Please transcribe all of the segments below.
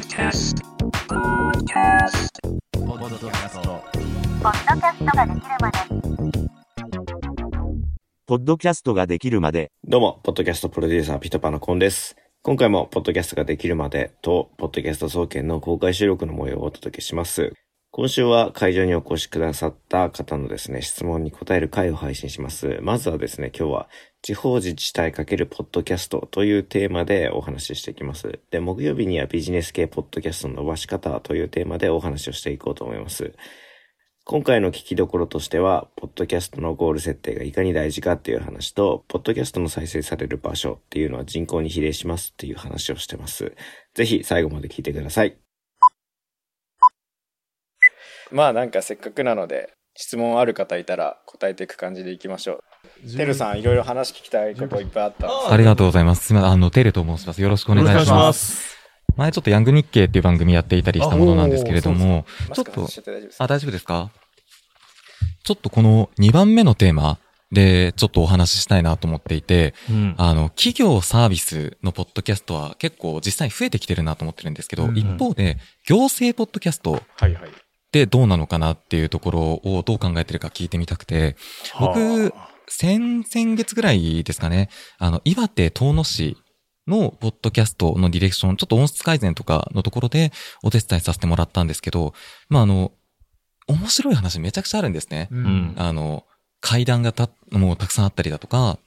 Podcast. Podcast. ポッドキャストポッドキャストができるまでポッドキャストができるまで、どうも、ポッドキャストプロデューサー、ピトパのコンです。今回も、ポッドキャストができるまでと、ポッドキャスト総研の公開収録の模様をお届けします。今週は会場にお越しくださった方のですね、質問に答える回を配信します。まずはですね、今日は、地方自治体×ポッドキャストというテーマでお話ししていきます。で、木曜日にはビジネス系ポッドキャストの伸ばし方というテーマでお話をしていこうと思います。今回の聞きどころとしては、ポッドキャストのゴール設定がいかに大事かっていう話と、ポッドキャストの再生される場所っていうのは人口に比例しますっていう話をしてます。ぜひ最後まで聞いてください。まあなんかせっかくなので、質問ある方いたら答えていく感じでいきましょう。てるさん、いろいろ話聞きたいこといっぱいあったありがとうございます。すみません。あの、テレと申します。よろしくお願いします。前ちょっとヤング日経っていう番組やっていたりしたものなんですけれども、ちょっとあ、大丈夫ですか？ちょっとこの2番目のテーマでちょっとお話ししたいなと思っていて、うん。あの、企業サービスのポッドキャストは結構実際増えてきてるなと思ってるんですけど、うん一方で行政ポッドキャストはいはい。ってどうなのかなっていうところをどう考えてるか聞いてみたくて、僕は先々月ぐらいですかね、あの、岩手遠野市のポッドキャストのディレクション、ちょっと音質改善とかのところでお手伝いさせてもらったんですけど、まあ、あの、面白い話めちゃくちゃあるんですね。あうん。あの、階段がた、もうたくさんあったりだとか、で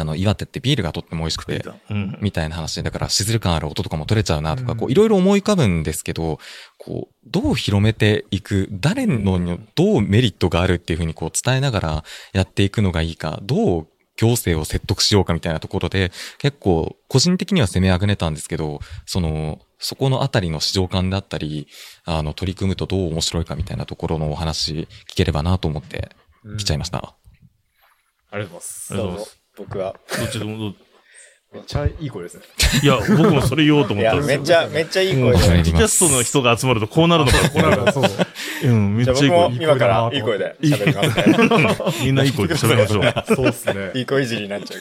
あの、岩手ってビールがとっても美味しくて、うん。みたいな話で、だから、しずる感ある音とかも取れちゃうなとか、うんこう、いろいろ思い浮かぶんですけど、こう、どう広めていく、誰のにどうメリットがあるっていうふうにこう伝えながらやっていくのがいいか、どう行政を説得しようかみたいなところで、結構、個人的には攻めあぐねたんですけど、その、そこのあたりの市場感だったり、あの、取り組むとどう面白いかみたいなところのお話聞ければなと思って来ちゃいました。ありがとうございます。僕は。どっちでもどう、めっちゃいい声ですね。いや、僕もそれ言おうと思ったんですよ。めっちゃ、めっちゃいい声ポで。うんッドキャストの人が集まるとこうなるのか、こうなるのか。そう。うん、めっちゃいい僕も声。今からいい声で喋りますね。みんないい声で喋りましょう。そうっすね。いい声いじりになっちゃう。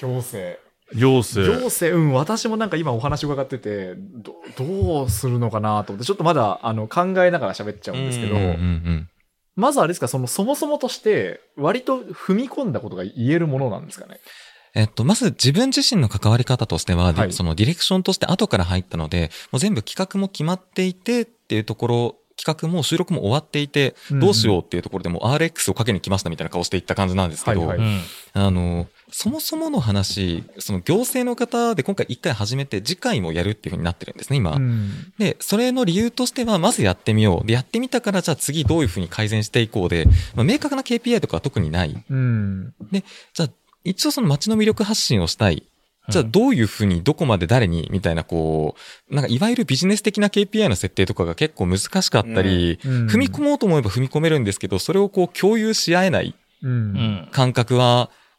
行政。行政。行政、うん、私もなんか今お話伺ってて、どどうするのかなと思って、ちょっとまだあの考えながら喋っちゃうんですけど、うんうんうんまずあれですか、そのそもそもとして、割と踏み込んだことが言えるものなんですかね？えっと、まず自分自身の関わり方としては、はいそのディレクションとして後から入ったので、もう全部企画も決まっていてっていうところ、企画も収録も終わっていて、うんどうしようっていうところでもう RX をかけに来ましたみたいな顔していった感じなんですけど、はいはいうん。あの、そもそもの話、その行政の方で今回一回始めて次回もやるっていうふうになってるんですね、今。うんで、それの理由としては、まずやってみよう。で、やってみたから、じゃあ次どういうふうに改善していこうで、まあ、明確な KPI とかは特にない。うん。じゃあ、一応その街の魅力発信をしたい。じゃあどういうふうにどこまで誰にみたいなこう、なんかいわゆるビジネス的な KPI の設定とかが結構難しかったり、うん踏み込もうと思えば踏み込めるんですけど、それをこう共有し合えないうん。うん。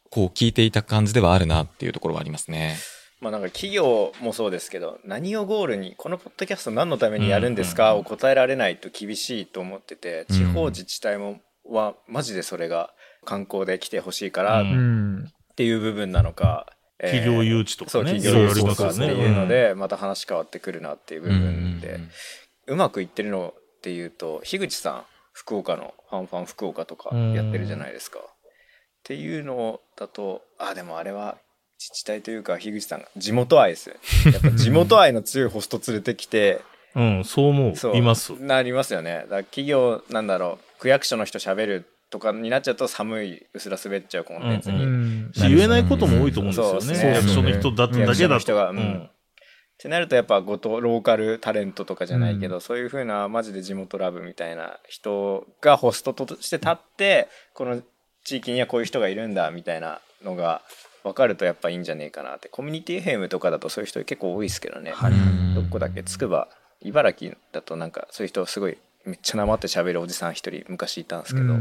こう聞いていた感じではあるなっていうところはありますね。まあなんか企業もそうですけど、何をゴールに、このポッドキャスト何のためにやるんですかを答えられないと厳しいと思ってて、うん地方自治体も、は、マジでそれが観光で来てほしいからうっうん。ていう部分なのか、えー企業誘致とそう、かね。企業誘致とかっていうので、また話変わってくるなっていう部分で、うんうまくいってるのっていうと樋口さん福岡のファンファン福岡とかやってるじゃないですか。っていうのだとあでもあれは自治体というか樋口さんが地元愛ですよやっぱ地元愛の強いホスト連れてきて うん、そう思そう。う。います。なりますよね。だ企業なんだろう区役所の人喋るとかになっちゃうと寒いうすら滑っちゃうコンテンツに、うん。し言えないことも多いと思うんですよね。そうですね。役所の人だだけだと。うん。ってなるとやっぱごとローカルタレントとかじゃないけど、そういう風なマジで地元ラブみたいな人がホストとして立ってこの地域にはこういう人がいるんだみたいなのが分かるとやっぱいいんじゃねえかなって。コミュニティ FM とかだとそういう人結構多いですけどね、うん。どこだっけつくば茨城だとなんかそういう人すごいめっちゃなまって喋るおじさん一人昔いたんですけど、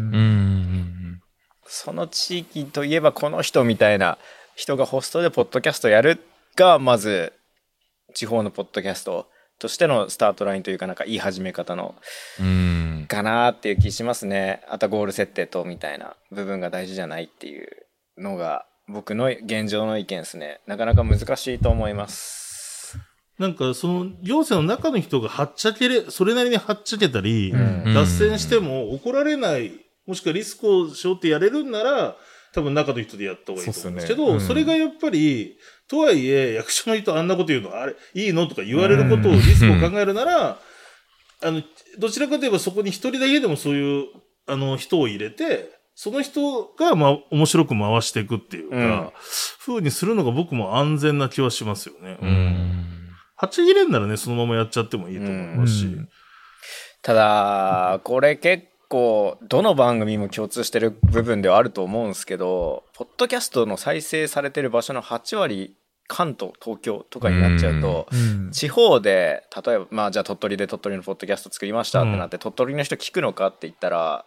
その地域といえばこの人みたいな人がホストでポッドキャストやるがまず地方のポッドキャストとしてのスタートラインというかなんかいい始め方のうん。かなっていう気しますね。あとゴール設定とみたいな部分が大事じゃないっていうのが僕の現状の意見ですね。なかなか難しいと思います。なんかその行政の中の人がはっちゃけれ、それなりにはっちゃけたり、うん。脱線しても怒られない、もしくはリスクを背負ってやれるんなら、多分中の人でやった方がいいと思うんですけど、そねうんそれがやっぱり、とはいえ、役所の人あんなこと言うの、あれ、いいのとか言われることを、リスクを考えるなら、あの、どちらかといえばそこに一人だけでもそういう、あの、人を入れて、その人が、まあ、面白く回していくっていうか、うん風にするのが僕も安全な気はしますよね。うん。はち切れんならね、そのままやっちゃってもいいと思いますし。うんただ、これ結構、どの番組も共通してる部分ではあると思うんですけど、ポッドキャストの再生されてる場所の8割、関東、東京とかになっちゃうと、うん地方で、例えば、まあじゃあ鳥取で鳥取のポッドキャスト作りましたってなって、鳥取の人聞くのかって言ったら、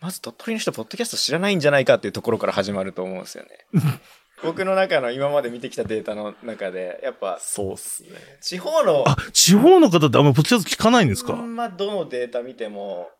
まず鳥取の人、ポッドキャスト知らないんじゃないかっていうところから始まると思うんですよね。僕の中の今まで見てきたデータの中で、やっぱ、そうっすね。地方の、あ、地方の方ってあんまりポッドキャスト聞かないんですか、あんまどのデータ見ても、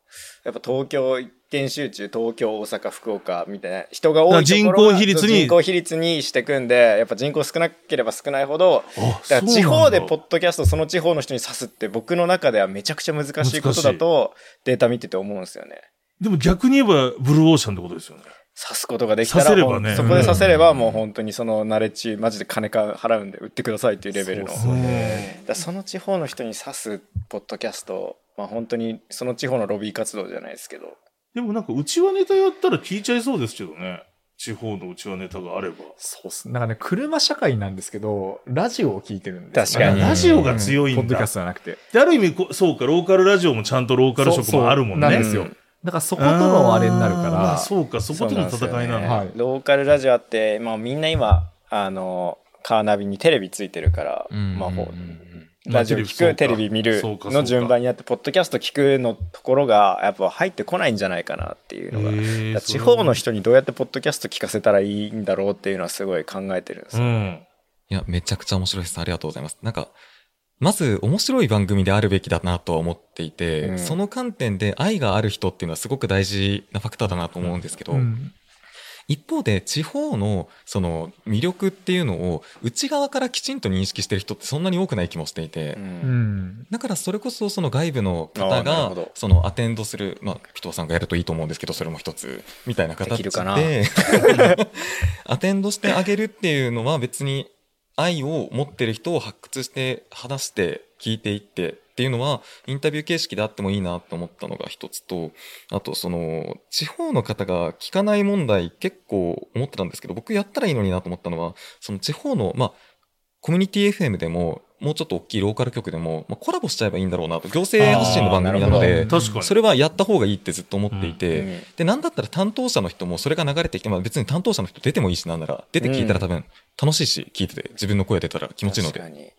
やっぱ東京一点集中、東京、大阪、福岡みたいな人が多いところが人口比率に人口比率にしてくんで、やっぱ人口少なければ少ないほど、あだから地方でポッッドキャストその地方の人に指すって僕の中ではめちゃくちゃ難しいことだとデータ見てて思うんですよね。でも逆に言えばブルーオーシャンってことですよね。指すことができたらねそこで指せればもう本当にそのナレッジマジで金か払うんで売ってくださいっていうレベルの。そその地方の人に指すポッドキャスト、まあ本当にその地方のロビー活動じゃないですけど。でもなんか、うちわネタやったら聞いちゃいそうですけどね。地方のうちわネタがあれば。そうっす。なんかね、車社会なんですけど、ラジオを聞いてるんで確かにラジオが強いんだ。ポッドキャストじゃなくて。で、ある意味こう、そうか、ローカルラジオもちゃんとローカル色もあるもんね。そうそうなんですよ。だからそことのあれになるから、そうか、そことの戦いなそうなんですよねの。はいローカルラジオあって、まあみんな今、あの、カーナビにテレビついてるから、うんまあほううんラジオ聞く、テレビ見るの順番にやって、ポッドキャスト聞くのところが、やっぱ入ってこないんじゃないかなっていうのが。地方の人にどうやってポッドキャスト聞かせたらいいんだろうっていうのはすごい考えてるんですよ。うん。いや、めちゃくちゃ面白いです。ありがとうございます。なんか、まず面白い番組であるべきだなとは思っていて、うんその観点で愛がある人っていうのはすごく大事なファクターだなと思うんですけど、うん一方で地方のその魅力っていうのを内側からきちんと認識してる人ってそんなに多くない気もしていて、うん。うん。だからそれこそその外部の方がそのアテンドする、まあ、ピトーさんがやるといいと思うんですけどそれも一つみたいな形で。きるかな。で アテンドしてあげるっていうのは別に愛を持ってる人を発掘して話して聞いていってっていうのはインタビュー形式であってもいいなと思ったのが一つとあとその地方の方が聞かない問題結構思ってたんですけど僕やったらいいのになと思ったのはその地方のまあコミュニティ FM でももうちょっと大きいローカル局でも、まあ、コラボしちゃえばいいんだろうなと行政発信の番組なので。それはやった方がいいってずっと思っていて、うんでなんだったら担当者の人もそれが流れてきて、まあ、別に担当者の人出てもいいしなんなら出て聞いたら多分楽しいし聞いてて自分の声出たら気持ちいいので確かに。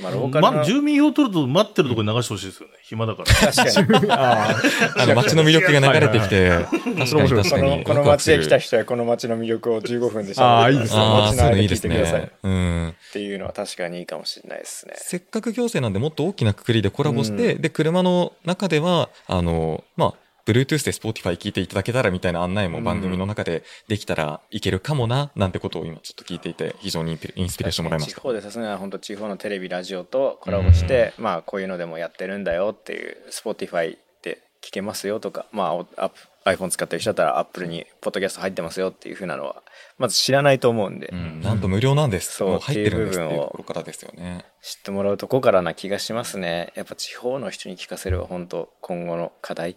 まあローカルのま、住民票取ると待ってるところに流してほしいですよね。暇だから。確かに。ああの街の魅力が流れてきて確かに確こかに。のこの街へ来た人人はこの街の魅力を15分であーいいですね。ああ街の間聞いそういうのいいですてください。っねうん。ていうのは確かにいいかもしれないですね。せっかく行政なんでもっと大きなくくりでコラボして、で、車の中では、あの、まあ、Bluetooth で Spotify 聞いていただけたらみたいな案内も番組の中でできたらいけるかもな、なんてことを今ちょっと聞いていて、非常にインスピレーションもらいました。地方でさすがに本当地方のテレビラジオとコラボして、まあこういうのでもやってるんだよっていう Spotify で聞けますよとかまあおアップ iPhone 使ってる人だったら Apple にポッドキャスト入ってますよっていうふうなのはまず知らないと思うんで、うん、なんと無料なんです。そう入ってるんですっていうところからですよね。知ってもらうとこからな気がしますねやっぱ地方の人に聞かせるは本当今後の課題、うん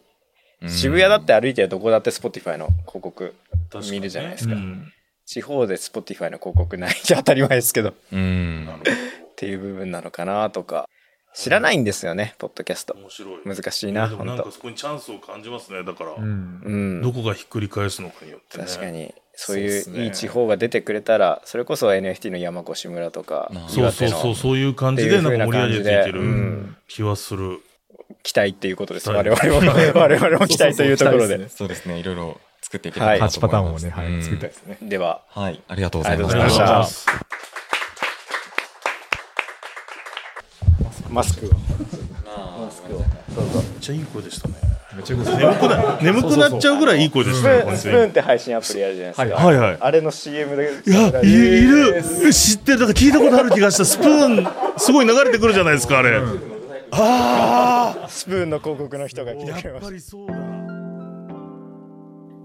渋谷だって歩いてるどこだって Spotify の広告見るじゃないですか、うん。地方で Spotify の広告ないじゃ当たり前ですけど。うん。っていう部分なのかなとか。知らないんですよねポッドキャスト。面白い。難しいいな本当やでもなんかそこにチャンスを感じますね。だから、うん。うんどこがひっくり返すのかによってね。確かに。そういそういい地方が出てくれたらそれこそ NFT の山越村とかなそうそうそう、そういう感じでなんか盛り上げていけるん。気はする。期待っていうことです期我待々も 我々も期待というところでそうですね。いろいろ作っていけたら8パと思います。ターンをね、はい、うん作りたいですね。でははい。ありがとうございまあしりがとうございまた。したマスクをマスクをどうぞめっちゃいい声でしたね。めっちゃいい声眠くな眠くなっちゃうぐらいいい声でしスたね、プーン、スプ。ーンって配信アプリあるじゃないですか。はいはい。あれの CM で。いや、いいる知ってる。だから聞いたことある気がした。スプーン、すごい流れてくるじゃないですか、あれ。ああスプーンの広告の人が来てくれましぱりそうだ。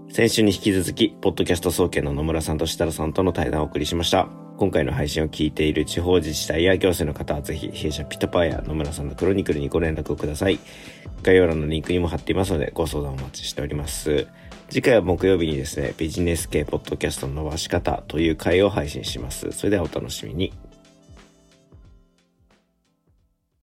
先週に引き続き、ポッドキャスト総研の野村さんと設楽さんとの対談をお送りしました。今回の配信を聞いている地方自治体や行政の方はぜひ、弊社ピットパーや野村さんのクロニクルにご連絡をください。概要欄のリンクにも貼っていますので、ご相談お待ちしております。次回は木曜日にですね、ビジネス系ポッドキャストの伸ばし方という回を配信します。それではお楽しみに。